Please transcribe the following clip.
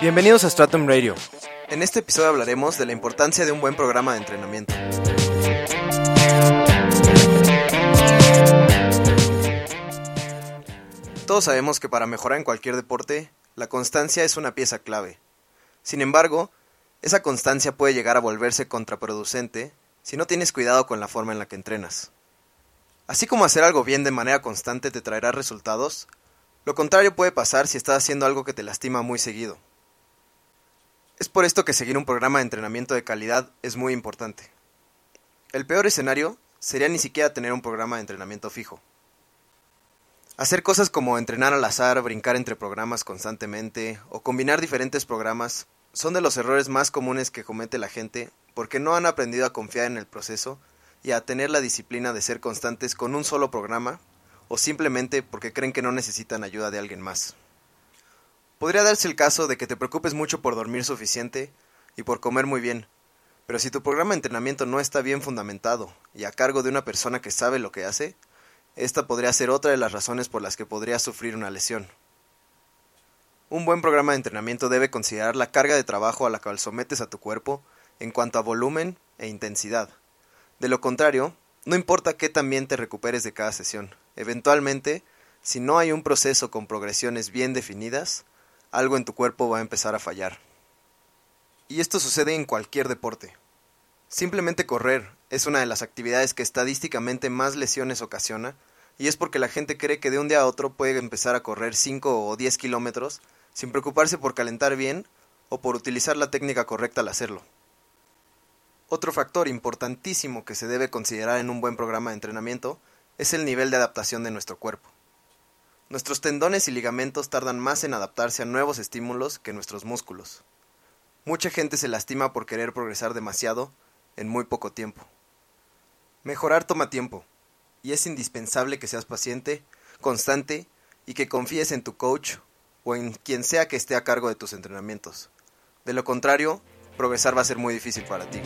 Bienvenidos a Stratum Radio. En este episodio hablaremos de la importancia de un buen programa de entrenamiento. Todos sabemos que para mejorar en cualquier deporte, la constancia es una pieza clave. Sin embargo, esa constancia puede llegar a volverse contraproducente si no tienes cuidado con la forma en la que entrenas. Así como hacer algo bien de manera constante te traerá resultados, lo contrario puede pasar si estás haciendo algo que te lastima muy seguido. Es por esto que seguir un programa de entrenamiento de calidad es muy importante. El peor escenario sería ni siquiera tener un programa de entrenamiento fijo. Hacer cosas como entrenar al azar, brincar entre programas constantemente o combinar diferentes programas son de los errores más comunes que comete la gente porque no han aprendido a confiar en el proceso y a tener la disciplina de ser constantes con un solo programa o simplemente porque creen que no necesitan ayuda de alguien más. Podría darse el caso de que te preocupes mucho por dormir suficiente y por comer muy bien, pero si tu programa de entrenamiento no está bien fundamentado y a cargo de una persona que sabe lo que hace, esta podría ser otra de las razones por las que podrías sufrir una lesión. Un buen programa de entrenamiento debe considerar la carga de trabajo a la cual sometes a tu cuerpo en cuanto a volumen e intensidad. De lo contrario, no importa qué también te recuperes de cada sesión, eventualmente, si no hay un proceso con progresiones bien definidas, algo en tu cuerpo va a empezar a fallar. Y esto sucede en cualquier deporte. Simplemente correr es una de las actividades que estadísticamente más lesiones ocasiona, y es porque la gente cree que de un día a otro puede empezar a correr 5 o 10 kilómetros sin preocuparse por calentar bien o por utilizar la técnica correcta al hacerlo. Otro factor importantísimo que se debe considerar en un buen programa de entrenamiento es el nivel de adaptación de nuestro cuerpo. Nuestros tendones y ligamentos tardan más en adaptarse a nuevos estímulos que nuestros músculos. Mucha gente se lastima por querer progresar demasiado en muy poco tiempo. Mejorar toma tiempo, y es indispensable que seas paciente, constante y que confíes en tu coach o en quien sea que esté a cargo de tus entrenamientos. De lo contrario, progresar va a ser muy difícil para ti.